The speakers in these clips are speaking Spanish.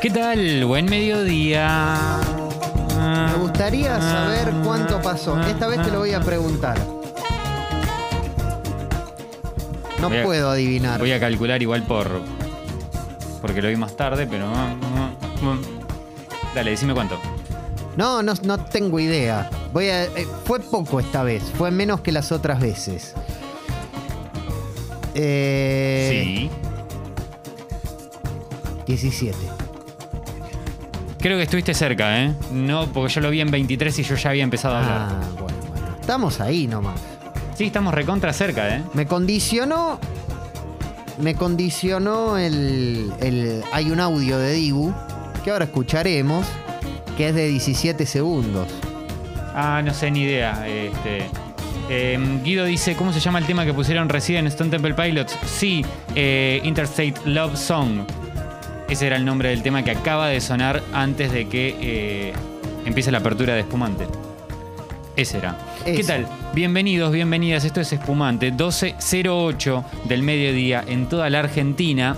¿Qué tal? Buen mediodía. Me gustaría saber cuánto pasó. Esta vez te lo voy a preguntar. No Voy a- puedo adivinar. Voy a calcular igual por. Porque lo vi más tarde, pero. Dale, decime cuánto. No, no, no tengo idea. Voy a, eh, fue poco esta vez. Fue menos que las otras veces. Eh, Sí. 17. Creo que estuviste cerca, ¿eh? No, porque yo lo vi en 23 y yo ya había empezado a hablar. Ah, bueno, bueno. Estamos ahí nomás. Sí, estamos recontra cerca, ¿eh? Me condicionó. Me condicionó el, el- Hay un audio de Dibu que ahora escucharemos. Que es de 17 segundos. Ah, no sé, ni idea. Este. eh, Guido dice, ¿cómo se llama el tema que pusieron recién en Stone Temple Pilots? Sí, eh, Interstate Love Song. Ese era el nombre del tema que acaba de sonar antes de que eh, empiece la apertura de Espumante. Ese era. ¿Qué tal? Bienvenidos, bienvenidas. Esto es Espumante, 12.08 del mediodía en toda la Argentina.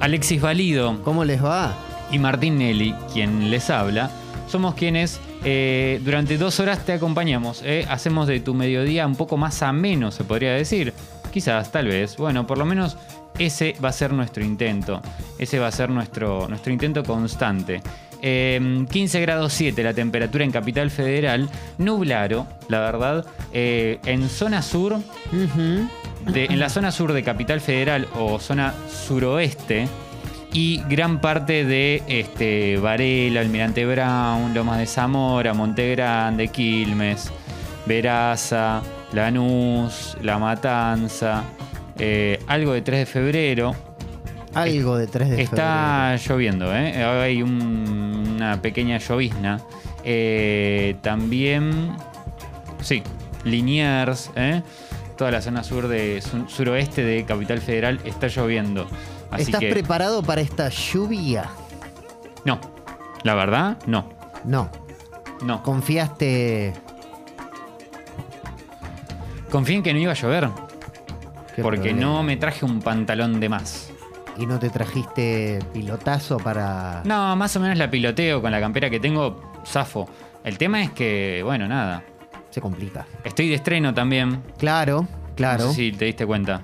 Alexis Valido, ¿Cómo les va? y Martín Nelly, quien les habla, somos quienes eh, durante dos horas te acompañamos. eh. Hacemos de tu mediodía un poco más ameno, se podría decir. Quizás, tal vez. Bueno, por lo menos ese va a ser nuestro intento. Ese va a ser nuestro, nuestro intento constante. Eh, 15 grados 7 la temperatura en Capital Federal. Nublaro, la verdad. Eh, en zona sur, de- en la zona sur de Capital Federal o zona suroeste y gran parte de este, Varela, Almirante Brown, Lomas de Zamora, Monte Grande, Quilmes, Veraza, Lanús, La Matanza, eh, algo de 3 de febrero. Algo de 3 de Está lloviendo, ¿eh? hay un- una pequeña llovizna. Eh, también, sí, Liniers, ¿eh? toda la zona sur de su- suroeste de Capital Federal está lloviendo. febrero. Así ¿Estás que, preparado para esta lluvia? no, la verdad, no, No. no. ¿Confiaste? Confío en que no iba a llover, ¿Qué porque problema? no me traje un pantalón de más. ¿Y no te trajiste pilotazo para.? No, más o menos la piloteo con la campera que tengo, zafo. El tema es que, bueno, nada. Se complica. Estoy de estreno también. Claro, claro. No sé si te diste cuenta. No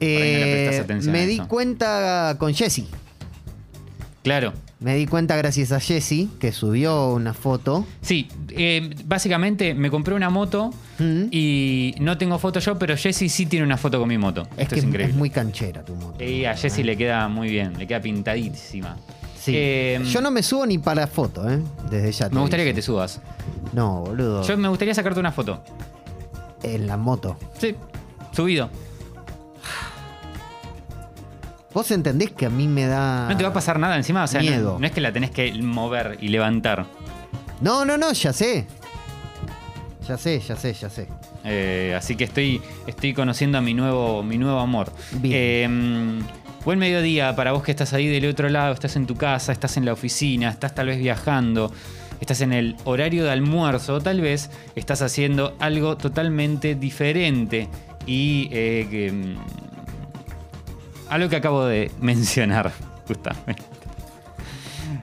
le Eh, atención me di cuenta con Jesse. Claro. Me di cuenta gracias a Jesse que subió una foto. Sí, eh, básicamente me compré una moto Mm. y no tengo foto yo, pero Jesse sí tiene una foto con mi moto. Es Esto que es es, increíble. muy canchera tu moto. Y a Jesse le queda muy bien, le queda pintadísima. Sí. Eh, Yo no me subo ni para foto, ¿eh? Desde ya. Me gustaría que te subas. No, boludo. Yo me gustaría sacarte una foto. En la moto. Sí, subido. ¿Vos entendés que a mí me da. No te va a pasar nada encima, o sea, Miedo. No, es que la tenés que mover y levantar. No, no, no, ya sé. Ya sé, ya sé, ya sé. Eh, así que estoy, estoy conociendo a mi nuevo, mi nuevo amor. Bien. Eh, buen mediodía para vos que estás ahí del otro lado, estás en tu casa, estás en la oficina, estás tal vez viajando, estás en el horario de almuerzo, tal vez estás haciendo algo totalmente diferente y eh, que, mm, algo que acabo de mencionar, justamente.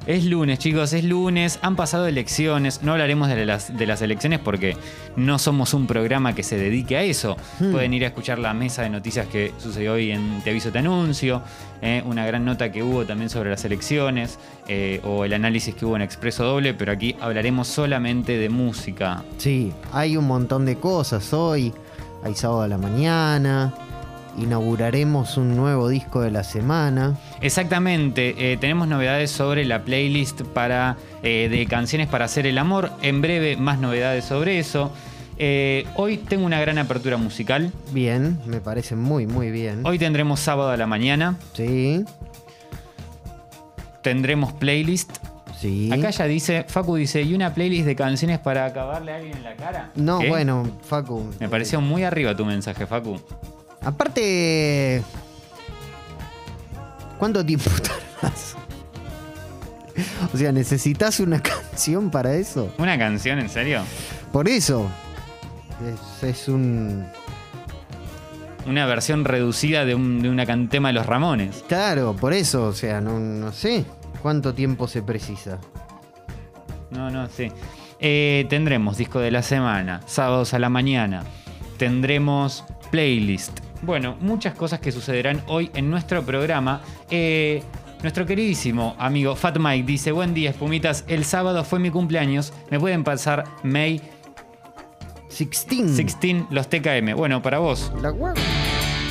Es lunes, chicos, es lunes, han pasado elecciones, no hablaremos de las, de las elecciones porque no somos un programa que se dedique a eso. Hmm. Pueden ir a escuchar la mesa de noticias que sucedió hoy en Te Aviso Te Anuncio, eh, una gran nota que hubo también sobre las elecciones eh, o el análisis que hubo en Expreso Doble, pero aquí hablaremos solamente de música. Sí, hay un montón de cosas hoy. Hay sábado a la mañana. Inauguraremos un nuevo disco de la semana. Exactamente, eh, tenemos novedades sobre la playlist para, eh, de canciones para hacer el amor. En breve, más novedades sobre eso. Eh, hoy tengo una gran apertura musical. Bien, me parece muy, muy bien. Hoy tendremos sábado a la mañana. Sí, Tendremos playlist. sí. Acá ya dice, Facu dice, ¿y una playlist de canciones para acabarle a alguien en la cara? No, ¿Qué? bueno, Facu. Me pareció muy arriba tu mensaje, Facu. Aparte. ¿Cuánto tiempo tardas? O sea, ¿necesitas una canción para eso? ¿Una canción, en serio? Por eso. Es, es un. Una versión reducida de, un, de una de los Ramones. Claro, por eso. O sea, no, no sé. ¿Cuánto tiempo se precisa? No, no, sí. Eh, tendremos disco de la semana, sábados a la mañana. Tendremos playlist. Bueno, muchas cosas que sucederán hoy en nuestro programa. Eh, nuestro queridísimo amigo Fat Mike dice: Buen día, espumitas. El sábado fue mi cumpleaños. Me pueden pasar May 16. 16 los TKM. Bueno, para vos. La hue-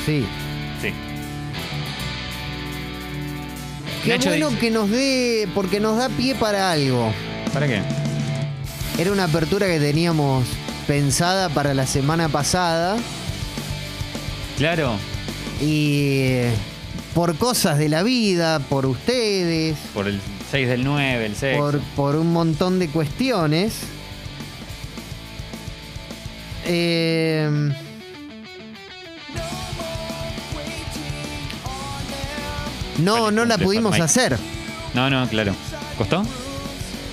Sí. Sí. Qué Nacho bueno dice- que nos dé, porque nos da pie para algo. ¿Para qué? Era una apertura que teníamos pensada para la semana pasada Claro. y por cosas de la vida, por ustedes, Por el 6 del 9, el 6. por, por un montón de cuestiones. eh, no, no la pudimos hacer. No, no, claro. ¿Costó?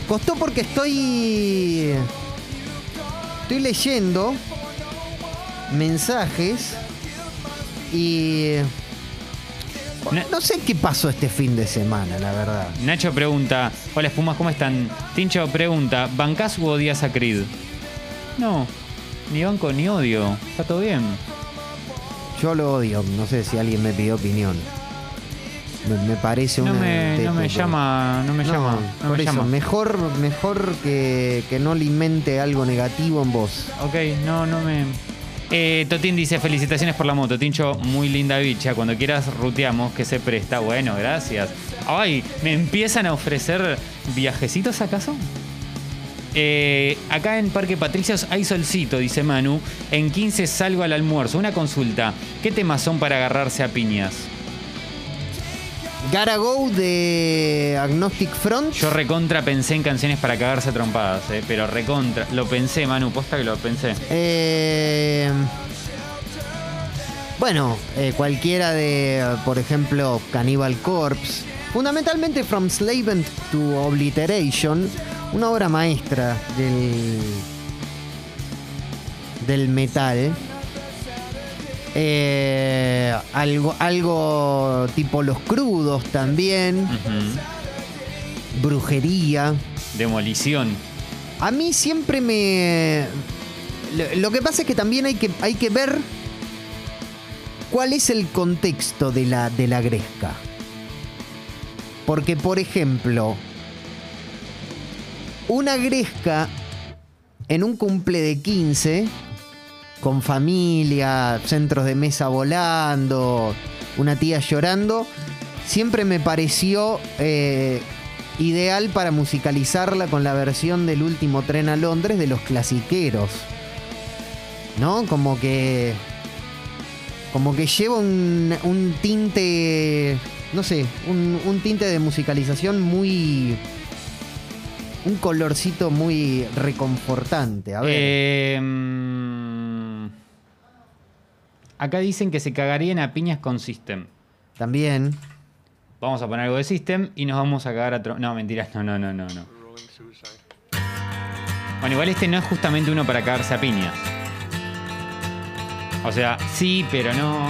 Costó porque estoy. Estoy leyendo mensajes y. No sé qué pasó este fin de semana, la verdad. Nacho pregunta, hola espumas, ¿cómo están? Tincho pregunta, ¿bancás u odias a Creed? No, ni banco ni odio, está todo bien. Yo lo odio, no sé si alguien me pidió opinión. Me, me parece No una. me, no me llama, no me No, llama, no por me eso, llama. mejor, mejor que, que no alimente algo negativo en vos. Ok, no, no me... Eh, Totín dice, felicitaciones por la moto, Tincho, muy linda bicha, cuando quieras ruteamos, que se presta, bueno, gracias. Ay, ¿me empiezan a ofrecer viajecitos acaso? Eh, acá en Parque Patricios hay solcito, dice Manu. En 15 salgo al almuerzo. Una consulta. ¿Qué temas son para agarrarse a piñas? Gotta Go de Agnostic Front. Yo recontra pensé en canciones para cagarse a trompadas, eh, pero recontra. Lo pensé, Manu, posta que lo pensé. Eh, bueno, eh, cualquiera de, por ejemplo, Cannibal Corpse. Fundamentalmente From Slavent to Obliteration. Una obra maestra del, del metal. Eh, algo, algo tipo Los Crudos también. Brujería. Demolición. A mí siempre me. Lo, lo que pasa es que también hay que, hay que ver cuál es el contexto de la, de la gresca. Porque, por ejemplo, una gresca en un cumple de 15, con familia, centros de mesa volando, una tía llorando, siempre me pareció eh, ideal para musicalizarla con la versión del último tren a Londres de los clasiqueros. ¿No? Como que. Como que lleva un, un tinte. No sé, un, un tinte de musicalización muy. Un colorcito muy reconfortante. A ver. Eh, acá dicen que se cagarían a piñas con System. También. Vamos a poner algo de System y nos vamos a cagar a tro- No, mentiras, no, no, no, no, no. Bueno, igual este no es justamente uno para cagarse a piñas. O sea, sí, pero no.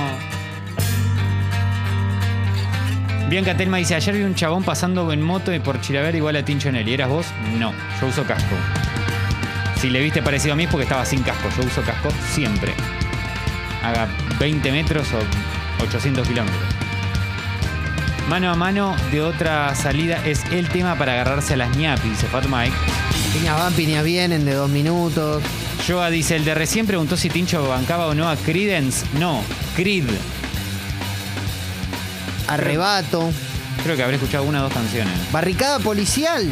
Bianca Telma dice, ayer vi un chabón pasando en moto y por Chilaver igual a Tincho Nelly. ¿Eras vos? No, yo uso casco. Si le viste parecido a mí es porque estaba sin casco. Yo uso casco siempre. Haga 20 metros o 800 kilómetros. Mano a mano de otra salida es el tema para agarrarse a las ñapis, dice Fat Mike. Piñas van, piñas vienen de dos minutos. Joa dice, el de recién preguntó si Tincho bancaba o no a Credence. No, Creed. Arrebato. Creo que habré escuchado una o dos canciones. Barricada policial.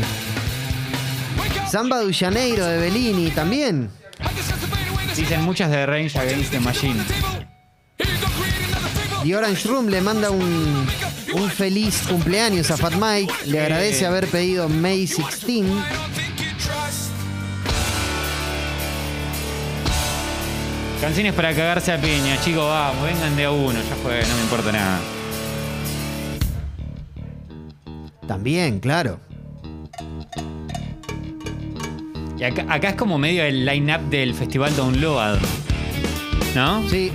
Samba de Janeiro de Bellini también. Dicen muchas de Range Against the Machine. Y Orange Room le manda un, un feliz cumpleaños a Fat Mike. Le agradece Eh. haber pedido May 16. Canciones para cagarse a piña, chicos, vamos, vengan de a uno, ya fue, no me importa nada. También, claro. Y acá, acá es como medio el line-up del festival Download. ¿No? Sí.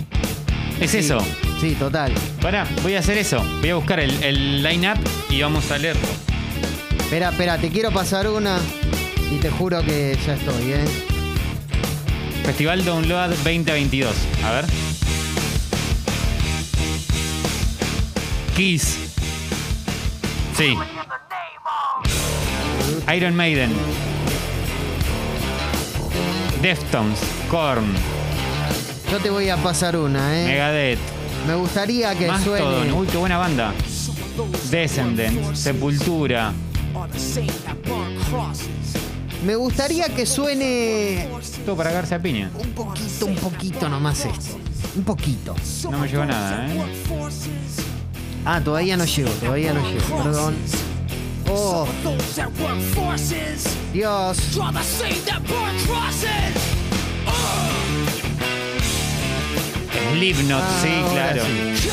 Es sí. eso. Sí, total. Pará, voy a hacer eso. Voy a buscar el, el line-up y vamos a leerlo. Espera, espera, te quiero pasar una y te juro que ya estoy, ¿eh? Festival Download 2022. A ver. Kiss. Sí. Iron Maiden. Deftones. Korn. Yo te voy a pasar una, ¿eh? Megadeth. Me gustaría que Mastodon. suene. Uy, qué buena banda. Descendent. Sepultura. Me gustaría que suene Todo para cagarse a piña. un poquito, un poquito nomás esto. Un poquito. No me llegó nada, ¿eh? Ah, todavía no llego, todavía no llego, perdón. Oh, Dios. Slipknot, Ah, sí, claro. sí.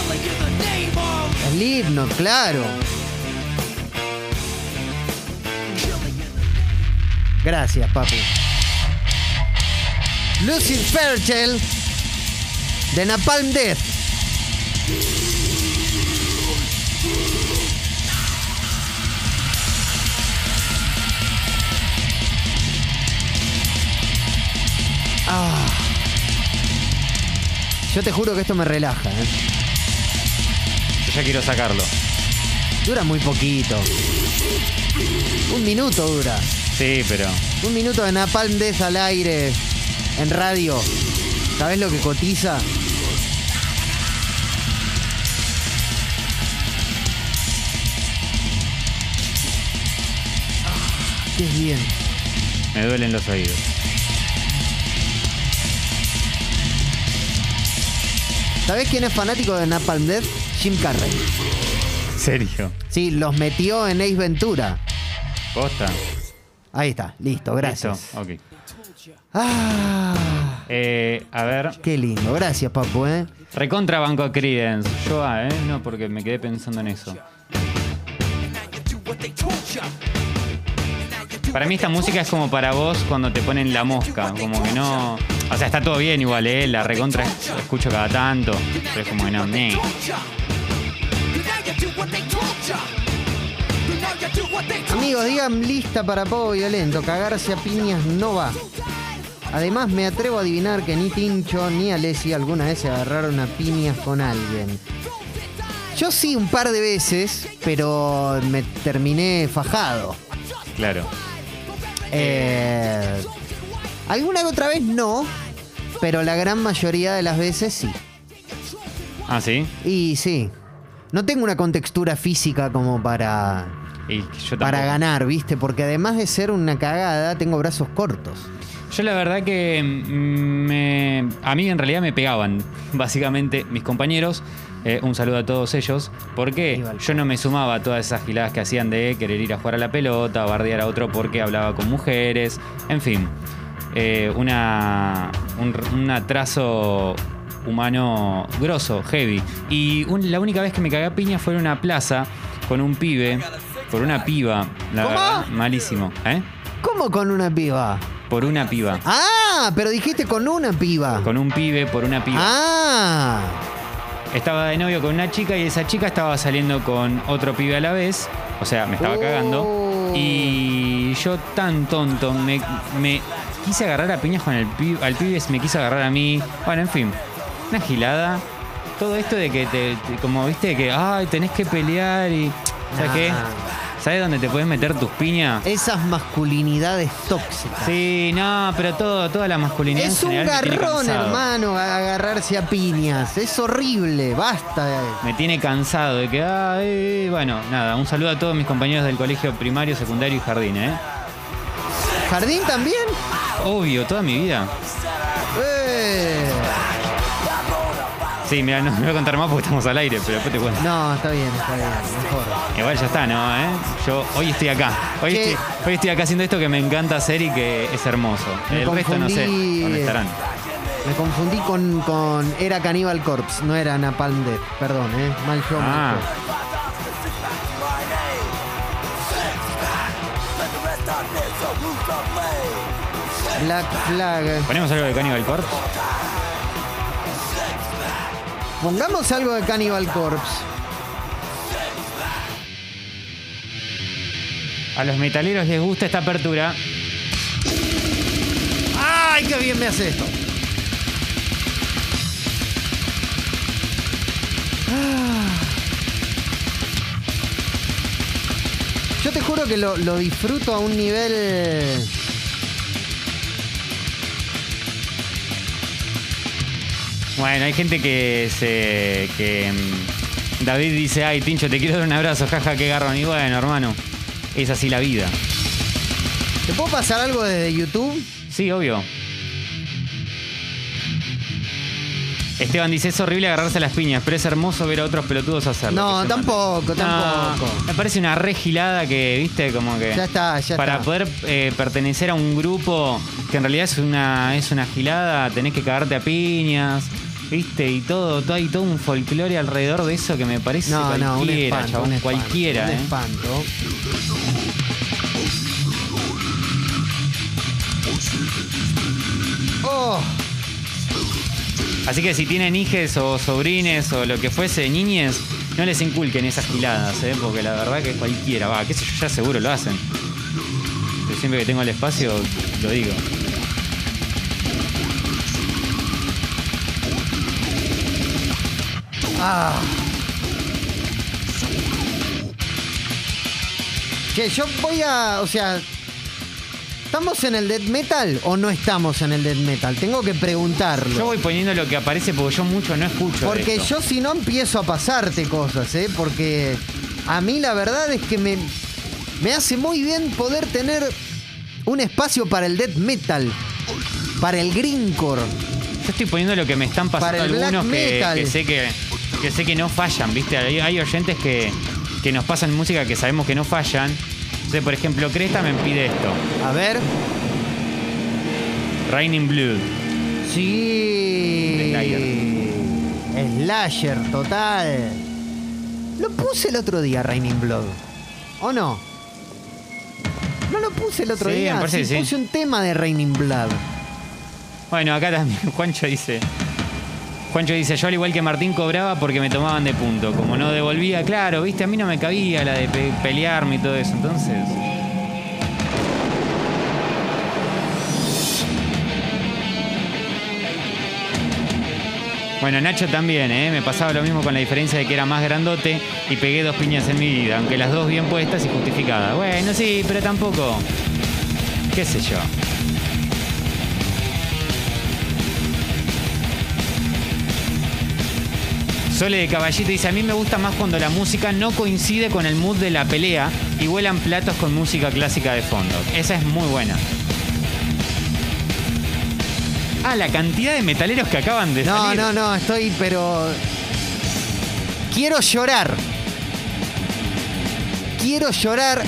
Slipknot, claro. Gracias, papi. Lucy Fairchild de Napalm Death. Yo te juro que esto me relaja. ¿eh? Yo ya quiero sacarlo. Dura muy poquito. Un minuto dura. Sí, pero. Un minuto de Napalm Death al aire en radio. ¿Sabes lo que cotiza? Ah, Qué bien. Me duelen los oídos. ¿Sabes quién es fanático de Napalm Death? Jim Carrey. ¿Serio? Sí, los metió en Ace Ventura. ¿Posta? Ahí está, listo, gracias. Listo, ok. Ah, Eh, a ver. qué lindo, gracias, papu, ¿eh? Recontra Banco a Credence. Yo, ah, ¿eh? No, porque me quedé pensando en eso. Para mí esta música es como para vos cuando te ponen la mosca. Como que no... O sea, está todo bien igual, ¿eh? La recontra es- escucho cada tanto. Pero es como que no... ni. Amigos, digan lista para poco violento. Cagarse a piñas no va. Además, me atrevo a adivinar que ni Tincho ni Alessi alguna vez se agarraron a piñas con alguien. Yo sí un par de veces, pero me terminé fajado. Claro. Eh, alguna que otra vez no, pero la gran mayoría de las veces sí. Ah, ¿sí? Y sí. No tengo una contextura física como para, Y yo tampoco. para ganar, ¿viste? Porque además de ser una cagada, tengo brazos cortos. Yo la verdad que mm, me, a mí en realidad me pegaban, básicamente, mis compañeros. Eh, un saludo a todos ellos, porque yo no me sumaba a todas esas giladas que hacían de querer ir a jugar a la pelota, bardear a otro porque hablaba con mujeres, en fin. Eh, una, un, un atraso humano grosso, heavy. Y un- la única vez que me cagué a piña fue en una plaza con un pibe, por una piba, la ¿Cómo? verdad, malísimo, ¿eh? ¿Cómo con una piba? Por una piba. Ah, pero dijiste con una piba. Con un pibe, por una piba. Ah, Estaba de novio con una chica y esa chica estaba saliendo con otro pibe a la vez. O sea, me estaba Oh. cagando. Y yo tan tonto, me, me quise agarrar a piñas con el pibe, al pibe, me quise agarrar a mí. Bueno, en fin, una gilada. Todo esto de que te, te- como viste, que, ay, tenés que pelear y... ¿Sabes Nah. qué? ¿Sabes dónde te puedes meter tus piñas? esas masculinidades tóxicas. Sí, no, pero todo, toda la masculinidad Es en un general me tiene garrón, cansado. hermano, a- agarrarse a piñas. Es horrible, basta. Me tiene cansado de que, ah, eh, bueno, nada, un saludo a todos mis compañeros del colegio primario, secundario y jardín, ¿eh? ¿Jardín también? Obvio, toda mi vida. Eh. Sí, mira, no me voy a contar más porque estamos al aire, pero después te cuento. No, está bien, está bien, mejor. Igual ya está, ¿no? ¿eh? Yo hoy estoy acá. Hoy Che. estoy, hoy estoy acá haciendo esto que me encanta hacer y que es hermoso. Me El resto no sé confundí. dónde estarán. Me confundí con, con. Era Cannibal Corpse, no era Napalm Death. Perdón, ¿eh? Mal mal Ah. Black Flag. ¿ponemos algo de Cannibal Corpse? Pongamos algo de Cannibal Corpse. A los metaleros les gusta esta apertura. ¡Ay, qué bien me hace esto! Ah. Yo te juro que lo, lo disfruto a un nivel. Bueno, hay gente que se. que. mm, David dice, ay, Tincho, te quiero dar un abrazo, jaja, qué garrón. Y bueno, hermano, es así la vida. ¿Te puedo pasar algo desde YouTube? Sí, obvio. Esteban dice, es horrible agarrarse las piñas, pero es hermoso ver a otros pelotudos hacerlo. No, tampoco, tampoco. No, me parece una regilada que, viste, como que... Ya está, ya para está. poder eh, pertenecer a un grupo que en realidad es una, es una gilada, tenés que cagarte a piñas, viste, y todo, todo hay todo un folclore alrededor de eso que me parece No, no, un cualquiera, espanto, chabón, un espanto, cualquiera, un eh. Oh, Así que si tienen hijes o sobrines o lo que fuese, niñes, no les inculquen esas giladas, ¿eh? porque la verdad que cualquiera, va, qué sé yo, ya seguro lo hacen. Yo siempre que tengo el espacio lo digo. Ah. Che, yo voy a. O sea. ¿Estamos en el death metal o no estamos en el death metal? Tengo que preguntarlo. Yo voy poniendo lo que aparece porque yo mucho no escucho. de Porque esto. yo si no empiezo a pasarte cosas, ¿eh? Porque a mí la verdad es que me, me hace muy bien poder tener un espacio para el death metal, para el greencore. Yo estoy poniendo lo que me están pasando Para el black algunos que, que sé que, que sé que no fallan, ¿viste? Hay, hay oyentes que, que nos pasan música que sabemos que no fallan. Entonces, por ejemplo, Cresta me pide esto. A ver. Raining Blood. Sí. De Slasher, total. Lo puse el otro día, Raining Blood. ¿O no? No lo puse el otro Sí, día. me parece sí, que sí. puse un tema de Raining Blood. Bueno, acá también Juancho dice. Juancho dice, yo al igual que Martín cobraba porque me tomaban de punto. Como no devolvía, claro, viste, a mí no me cabía la de pe- pelearme y todo eso. Entonces. Bueno, Nacho también, ¿eh? Me pasaba lo mismo con la diferencia de que era más grandote y pegué dos piñas en mi vida, aunque las dos bien puestas y justificadas. Bueno, sí, pero tampoco. ¿Qué sé yo? Sole de Caballito dice, a mí me gusta más cuando la música no coincide con el mood de la pelea y vuelan platos con música clásica de fondo. Esa es muy buena. Ah, la cantidad de metaleros que acaban de No, salir. no, no, estoy, pero. Quiero llorar. Quiero llorar.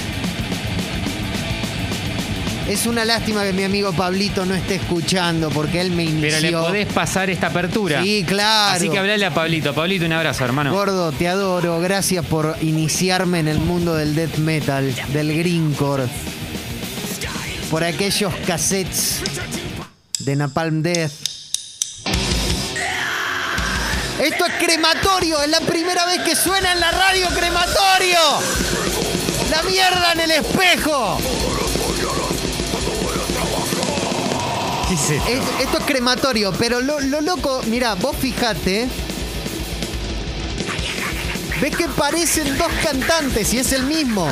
Es una lástima que mi amigo Pablito no esté escuchando porque él me inició. Pero le podés pasar esta apertura. Sí, claro. Así que hablale a Pablito. Pablito, un abrazo, hermano. Gordo, te adoro. Gracias por iniciarme en el mundo del death metal, del greencore. Por aquellos cassettes de Napalm Death. Esto es crematorio, es la primera vez que suena en la radio crematorio. La mierda en el espejo. ¿Qué es esto? Es- esto es crematorio, pero lo, lo loco, mira, vos fijate. ¿Ves que parecen dos cantantes y es el mismo?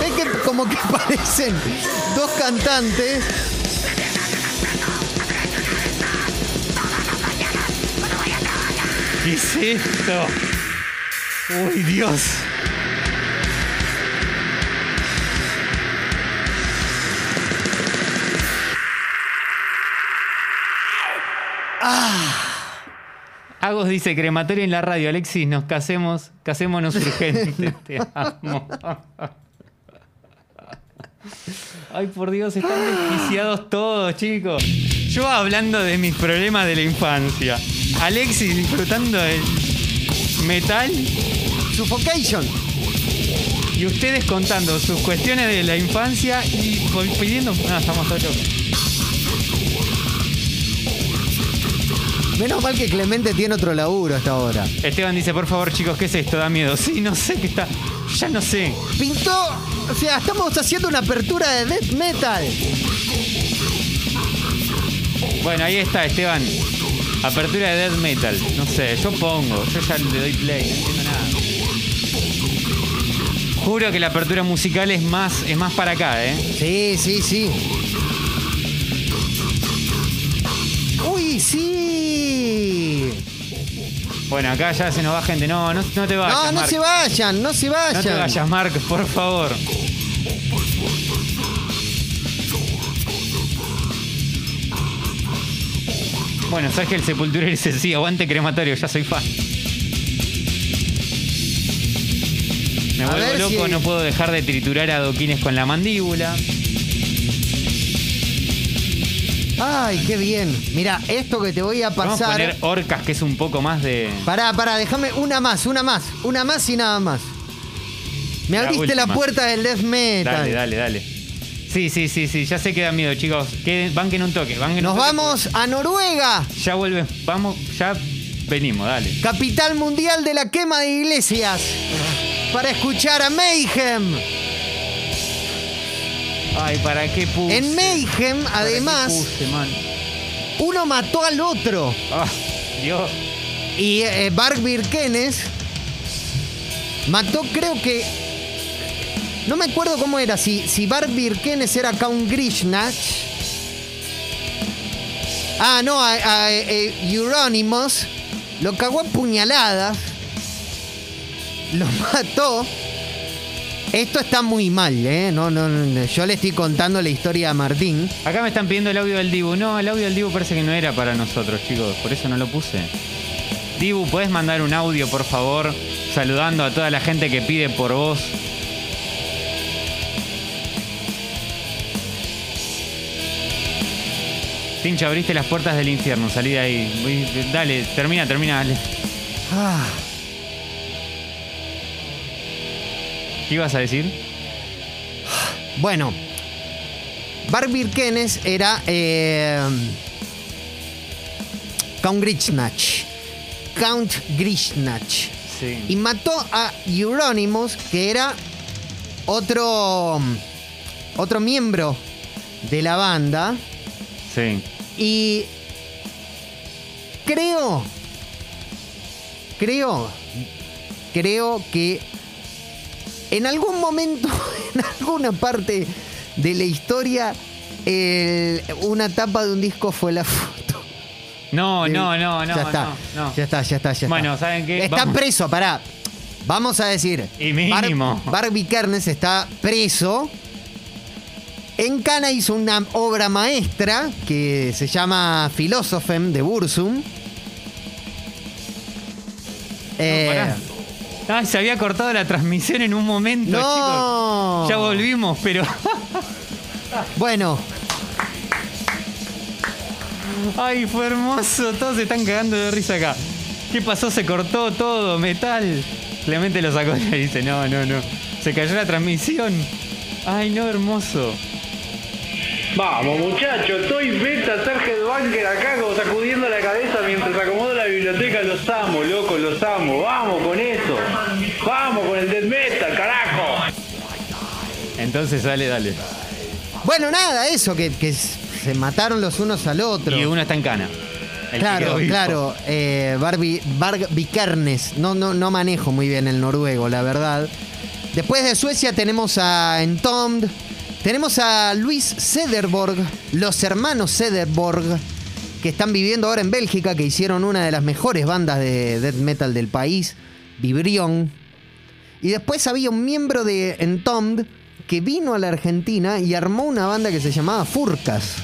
¿Ves que como que parecen dos cantantes? ¿Qué es esto? Uy, Dios. Agos dice crematorio en la radio. Alexis, nos casemos, casémonos urgente. Te amo. Ay, por Dios, están desquiciados todos, chicos. Yo hablando de mis problemas de la infancia. Alexis disfrutando del metal Suffocation. y ustedes contando sus cuestiones de la infancia y pidiendo. No, estamos todos locos. Menos mal que Clemente tiene otro laburo hasta ahora. Esteban dice, por favor, chicos, ¿qué es esto? Da miedo. Sí, no sé qué está. Ya no sé. Pintó. O sea, estamos haciendo una apertura de death metal. Bueno, ahí está, Esteban. Apertura de death metal. No sé, yo pongo. Yo ya le doy play, no entiendo nada. Juro que la apertura musical es más, es más para acá, ¿eh? Sí, sí, sí. Uy, sí. Bueno, acá ya se nos va gente. No, no, no te vayas. No, no Marc. se vayan, no se vayan. No te vayas, Mark, por favor. Bueno, Sergio el Sepulturero dice, sí, aguante crematorio, ya soy fan. Me A vuelvo loco, si- no puedo dejar de triturar adoquines con la mandíbula. Ay, qué bien. Mira, esto que te voy a Vamos a pasar. poner orcas, que es un poco más de... Pará, pará, déjame una más, una más, una más y nada más. Me La abriste la puerta del death metal. Dale, dale, dale. Sí, sí, sí, sí, ya sé que da miedo, chicos. Que banquen un toque, banquen Nos un toque. vamos a Noruega, Ya vuelven, vamos, ya venimos, dale. capital mundial de la quema de iglesias, para escuchar a Mayhem. Ay, ¿para qué puse? En Mayhem, ¿Para qué además, puse, man? uno mató al otro. Ah, Dios. Y eh, Bart Birkenes mató, creo que. No me acuerdo cómo era, si, si Bart Birkenes era Count Grishnach. Ah, no, a, a, eh, Euronymous lo cagó a puñaladas. Lo mató. Esto está muy mal, ¿eh? No, no, no, yo le estoy contando la historia a Martín. Acá me están pidiendo el audio del Dibu. No, el audio del Dibu parece que no era para nosotros, chicos. Por eso no lo puse. Dibu, ¿puedes mandar un audio, por favor? Saludando a toda la gente que pide por vos. Tincha, abriste las puertas del infierno. Salí de ahí. Dale, termina, termina. dale. Ah. ¿Qué ibas a decir? Bueno, Bart Birkenes era eh, Count Grishnach. Count Grishnach. Sí. Y mató a Euronymous, que era otro, otro miembro de la banda. Sí. Y creo, creo, creo que en algún momento, en alguna parte de la historia, el- una tapa de un disco fue la foto. No, no, no, no. ya está, no, no. ya está, ya está, ya Bueno. ¿saben qué? Está Vamos. preso, pará. Vamos a decir. Y mínimo. Bar- Barbie Kernes está preso. En Cana hizo una obra maestra que se llama Philosophem de Bursum. Eh, Ay, se había cortado la transmisión en un momento, No. chicos. Ya volvimos, pero. bueno, Ay, fue hermoso. Todos se están cagando de risa acá. ¿Qué pasó? Se cortó todo, metal. Clemente lo sacó y dice: No, no, no. Se cayó la transmisión. Ay, no, hermoso. Vamos muchachos, estoy beta Sergio Banker acá como sacudiendo la cabeza mientras acomodo la biblioteca, los amo, loco, los amo, vamos con eso, vamos con el death metal, carajo. Entonces, dale, dale. bueno, nada, eso, que, que se mataron los unos al otro. Y uno está en cana. El Claro, claro. Eh, Barbie, Barbie Kernes. No, no, no manejo muy bien el noruego, la verdad. Después de Suecia tenemos a Entombed. Tenemos a Luis Sederborg, los hermanos Sederborg, que están viviendo ahora en Bélgica, que hicieron una de las mejores bandas de death metal del país, Vibrión. Y después había un miembro de Entombed que vino a la Argentina y armó una banda que se llamaba Furcas.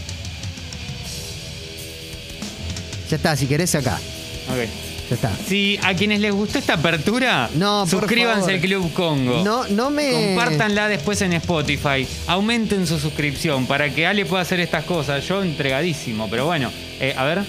Ya está, si querés acá. Ok. Ya está. Si a quienes les gustó esta apertura, No, por suscríbanse favor. al Club Congo. No, no me. Compártanla después en Spotify. Aumenten su suscripción para que Ale pueda hacer estas cosas. Yo entregadísimo, pero bueno. Eh, a ver.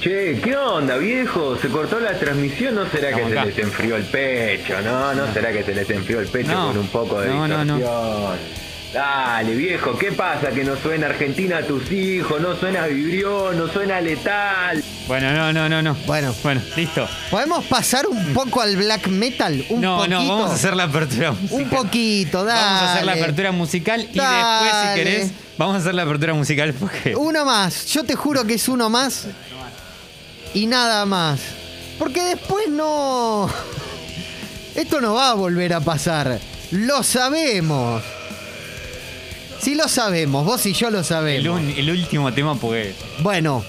Che, ¿qué onda, viejo? ¿Se cortó la transmisión? ¿No será que se les enfrió el pecho? No, no será que se les enfrió el pecho No. con un poco de No, no, no. distorsión? Dale, viejo, ¿qué pasa? Que no suena Argentina a tus hijos, no suena Vibrión, no suena Letal. Bueno, no, no, no, no. Bueno. Bueno, listo. ¿Podemos pasar un poco al black metal? Un no, poquito. no, vamos a hacer la apertura musical. Un poquito, dale. Vamos a hacer la apertura musical y después, si querés, vamos a hacer la apertura musical porque. Uno más. Yo te juro que es uno más. Y nada más. Porque después no. Esto no va a volver a pasar. Lo sabemos. Sí lo sabemos, vos y yo lo El, sabemos. un- el último tema, porque Bueno,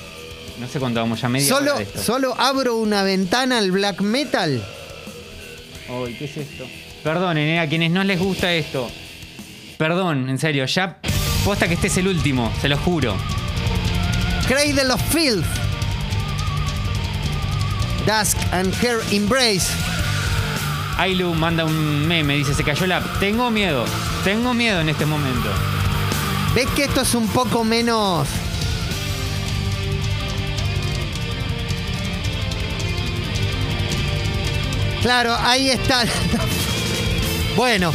no sé cuánto vamos ya, media solo, hora de esto. solo abro una ventana al black metal. Ay, ¿qué es esto? Perdonen, eh, a quienes no les gusta esto. Perdón, en serio, ya posta que este es el último, se lo juro. Cradle of Filth. Dusk and Her Embrace. Ailu manda un meme, dice, se cayó la. Tengo miedo, tengo miedo en este momento. ¿Ves que esto es un poco menos... Claro, ahí está. Bueno,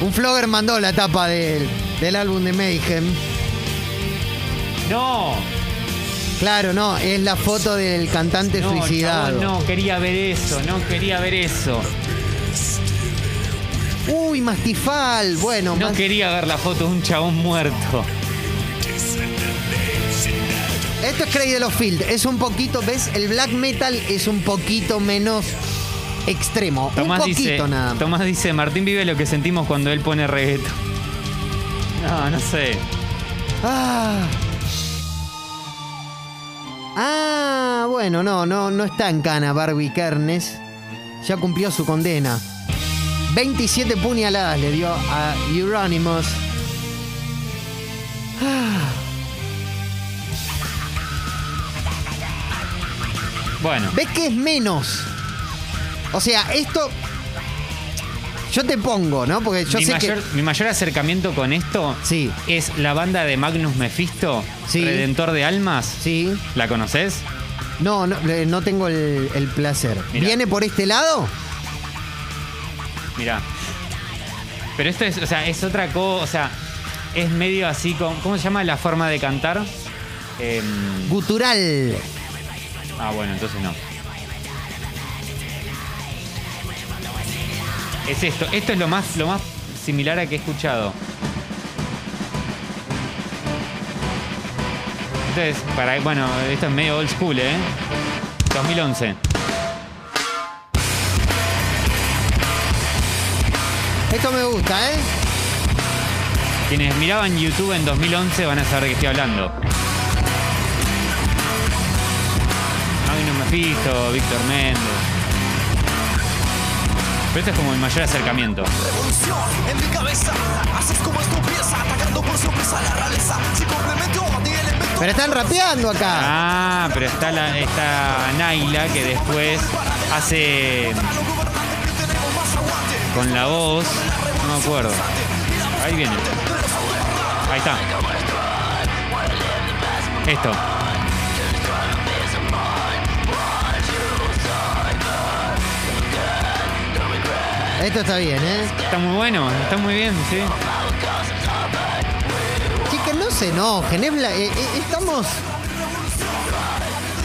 un flogger mandó la tapa del, del álbum de Mayhem. No, Claro, no, es la foto del cantante no, suicidado. chabón, no, quería ver eso, no quería ver eso. Uy, Mastifal. Bueno, No Mas- quería ver la foto de un chabón muerto. esto es Cradle of Field. Es un poquito, ¿ves? El black metal es un poquito menos extremo. Tomás un poquito dice, nada más. Tomás dice, Martín vive lo que sentimos cuando él pone reggaeton. No, no sé. Ah. Ah, bueno, no, no, no está en cana Barbie Kernes. Ya cumplió su condena. 27 puñaladas le dio a Euronymous. Bueno, ¿Ves que es menos? O sea, esto. Yo te pongo, ¿no? Porque yo mi, sé mayor, que. mi mayor acercamiento con esto Sí, es la banda de Magnus Mephisto, Sí. Redentor de Almas. sí. ¿La conoces? No, no, no tengo el, el placer. Mirá. ¿Viene por este lado? Mirá. Pero esto es, o sea, es otra cosa, o sea, es medio así con. ¿Cómo se llama la forma de cantar? Em, Gutural. ah, bueno, entonces no. Es esto. Esto es lo más, lo más similar a que he escuchado. Entonces, para, bueno, esto es medio old school, ¿eh? 2011. Esto me gusta, ¿eh? Quienes miraban YouTube en 2011 van a saber de qué estoy hablando. Magnus Mephisto, Víctor Méndez. Pero este es como el mayor acercamiento. revolución en mi cabeza. Así es como esto empieza, atacando por sorpresa a la realeza. Si complemento ni elemento. Pero están rapeando acá. Ah, pero está, la, está Naila que después hace con la voz, no me acuerdo. Ahí viene. Ahí está. Esto. Esto está bien, ¿eh? Está muy bueno, está muy bien, sí. Que no se enojen. es eh, eh, estamos.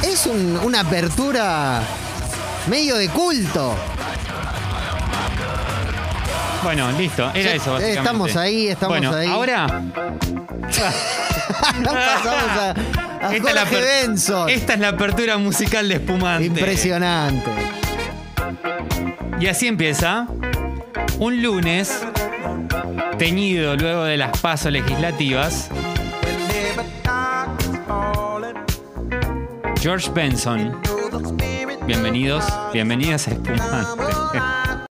Es un- una apertura medio de culto. Bueno, listo, era eso. básicamente. estamos ahí, estamos bueno, ahí. Ahora, Pasamos a, a esta es, la esta es la apertura musical de Espumante. Impresionante. Y así empieza un lunes teñido luego de las pasos legislativas. George Benson. Bienvenidos, bienvenidas a Espumante.